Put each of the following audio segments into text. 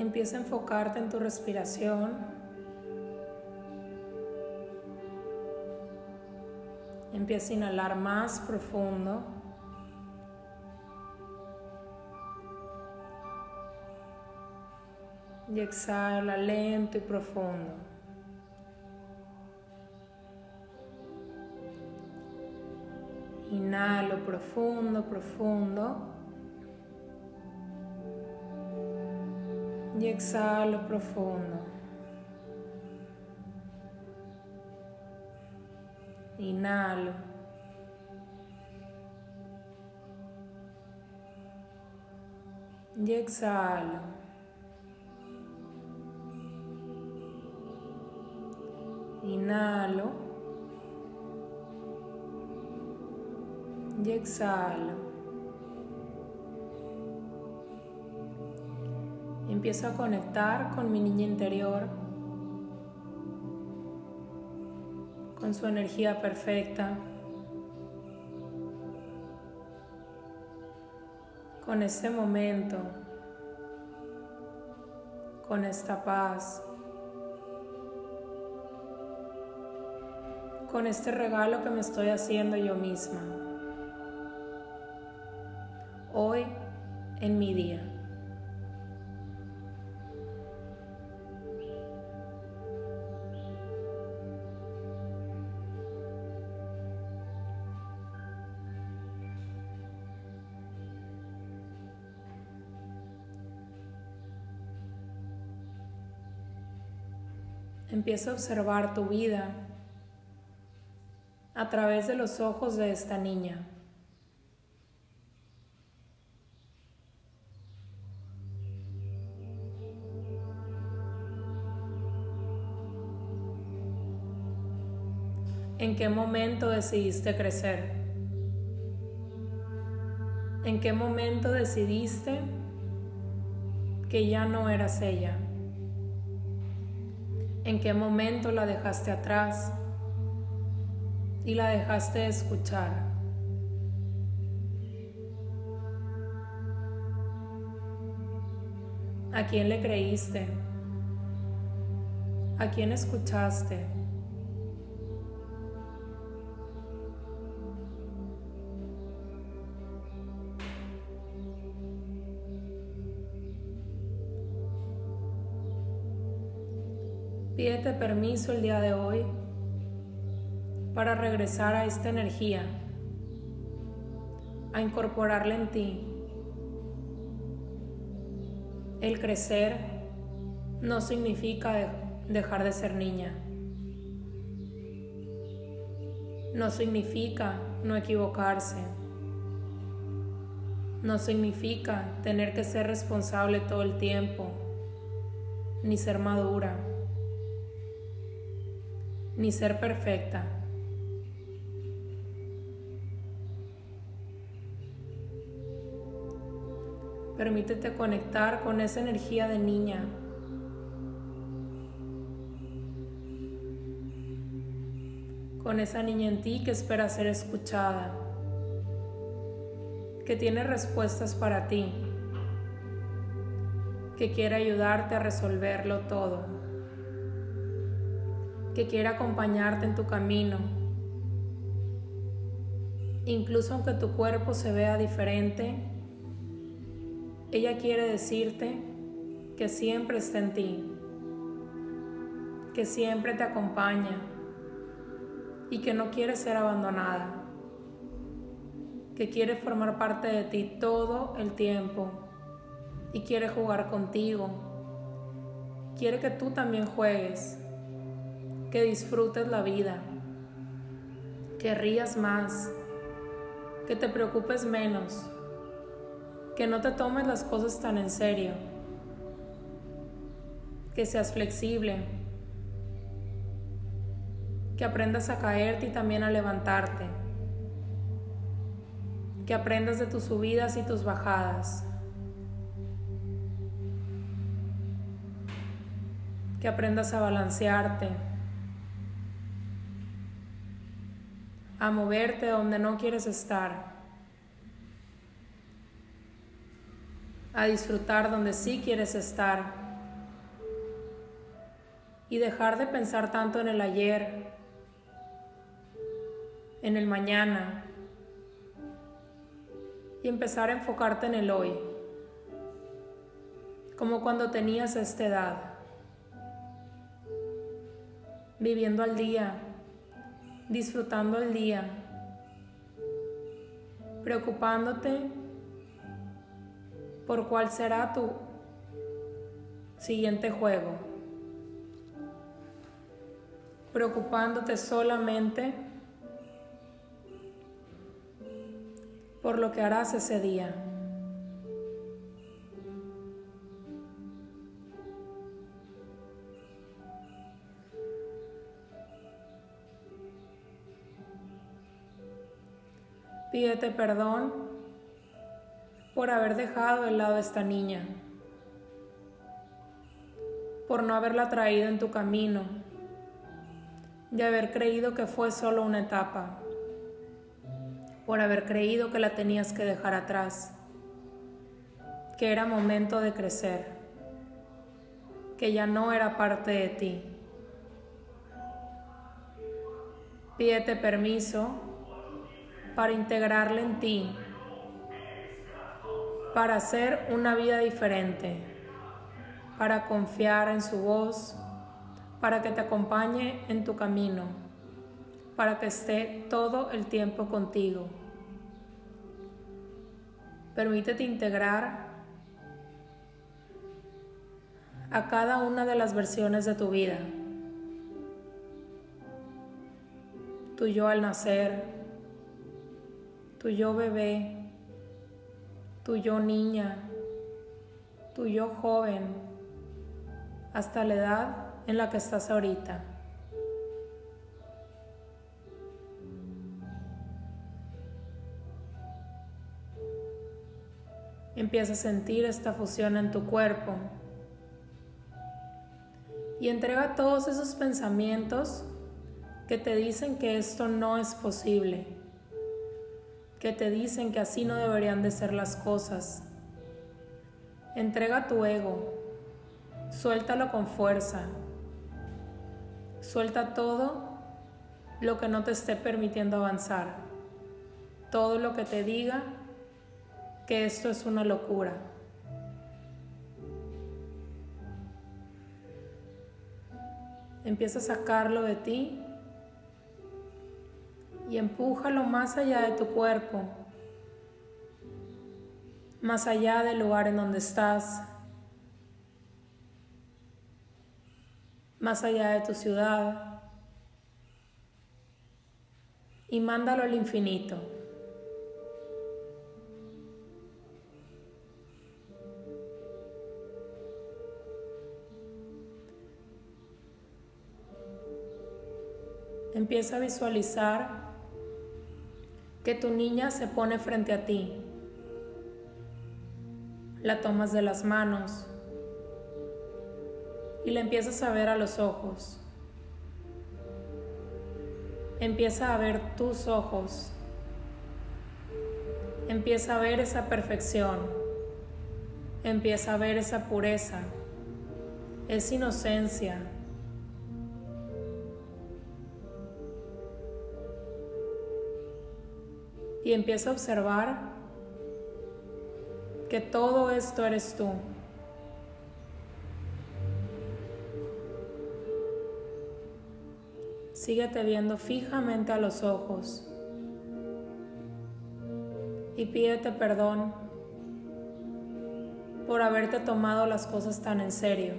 Empieza a enfocarte en tu respiración. Empieza a inhalar más profundo. Y exhala lento y profundo. Inhalo profundo, profundo. Exhalo profundo. Inhalo. Y exhalo. Inhalo. Exhalo. Empiezo a conectar con mi niña interior, con su energía perfecta, con este momento, con esta paz, con este regalo que me estoy haciendo yo misma. Hoy en mi día. Empieza a observar tu vida a través de los ojos de esta niña. ¿En qué momento decidiste crecer? ¿En qué momento decidiste que ya no eras ella? En qué momento la dejaste atrás y la dejaste escuchar. ¿A quién le creíste? ¿A quién escuchaste? Pídete permiso el día de hoy para regresar a esta energía, a incorporarla en ti. El crecer no significa dejar de ser niña. No significa no equivocarse. No significa tener que ser responsable todo el tiempo, ni ser madura ni ser perfecta. Permítete conectar con esa energía de niña. Con esa niña en ti que espera ser escuchada. Que tiene respuestas para ti. Que quiere ayudarte a resolverlo todo que quiere acompañarte en tu camino. Incluso aunque tu cuerpo se vea diferente, ella quiere decirte que siempre está en ti, que siempre te acompaña y que no quiere ser abandonada, que quiere formar parte de ti todo el tiempo y quiere jugar contigo, quiere que tú también juegues que disfrutes la vida, que rías más, que te preocupes menos, que no te tomes las cosas tan en serio, que seas flexible, que aprendas a caerte y también a levantarte, que aprendas de tus subidas y tus bajadas. que aprendas a balancearte, a moverte donde no quieres estar, a disfrutar donde sí quieres estar y dejar de pensar tanto en el ayer, en el mañana y empezar a enfocarte en el hoy, como cuando tenías esta edad, viviendo al día, disfrutando el día, preocupándote por cuál será tu siguiente juego, preocupándote solamente por lo que harás ese día. Pídete perdón por haber dejado de lado a esta niña, por no haberla traído en tu camino, de haber creído que fue solo una etapa por haber creído que la tenías que dejar atrás, que era momento de crecer, que ya no era parte de ti. Pídete permiso para integrarle en ti, para hacer una vida diferente, para confiar en su voz, para que te acompañe en tu camino, para que esté todo el tiempo contigo. Permítete integrar a cada una de las versiones de tu vida. Tu yo al nacer, tu yo bebé, tu yo niña, tu yo joven, hasta la edad en la que estás ahorita. Empieza a sentir esta fusión en tu cuerpo. Y entrega todos esos pensamientos que te dicen que esto no es posible, que te dicen que así no deberían de ser las cosas. Entrega tu ego, suéltalo con fuerza, suelta todo lo que no te esté permitiendo avanzar, todo lo que te diga que esto es una locura. Empieza a sacarlo de ti y empújalo más allá de tu cuerpo, más allá del lugar en donde estás, más allá de tu ciudad y mándalo al infinito. Empieza a visualizar que tu niña se pone frente a ti. La tomas de las manos y la empiezas a ver a los ojos. Empieza a ver tus ojos. Empieza a ver esa perfección. Empieza a ver esa pureza, esa inocencia, y empieza a observar que todo esto eres tú. Síguete viendo fijamente a los ojos y pídete perdón por haberte tomado las cosas tan en serio.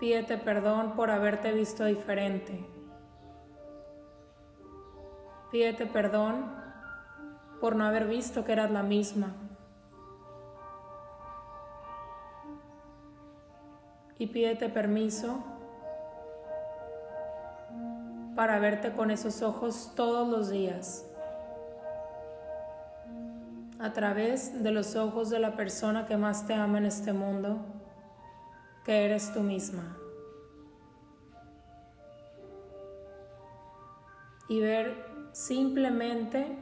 Pídete perdón por haberte visto diferente. Pídete perdón por no haber visto que eras la misma. Y pídete permiso para verte con esos ojos todos los días, a través de los ojos de la persona que más te ama en este mundo, que eres tú misma. Y ver simplemente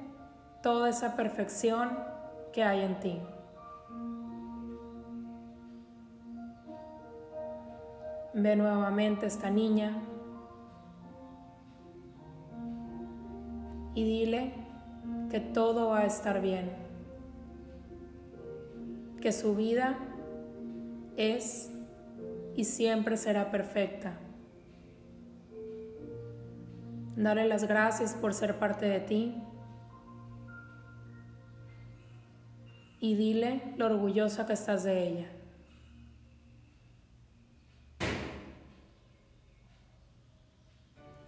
toda esa perfección que hay en ti. Ve nuevamente a esta niña y dile que todo va a estar bien, que su vida es y siempre será perfecta. Dale las gracias por ser parte de ti y dile lo orgullosa que estás de ella.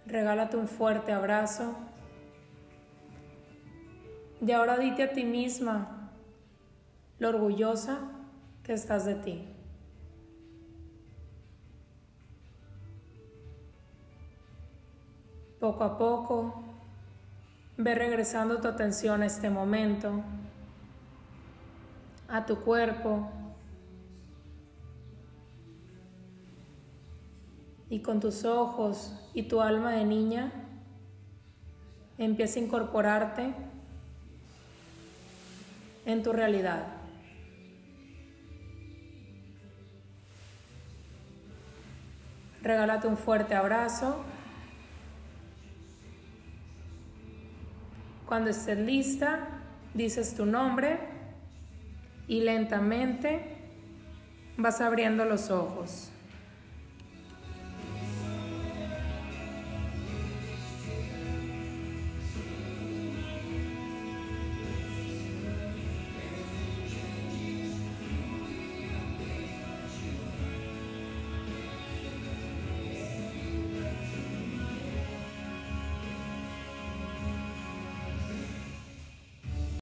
Regálate un fuerte abrazo y ahora dite a ti misma lo orgullosa que estás de ti. Poco a poco, ve regresando tu atención a este momento, a tu cuerpo, y con tus ojos y tu alma de niña, empieza a incorporarte en tu realidad. Regálate un fuerte abrazo. Cuando estés lista, dices tu nombre y lentamente vas abriendo los ojos.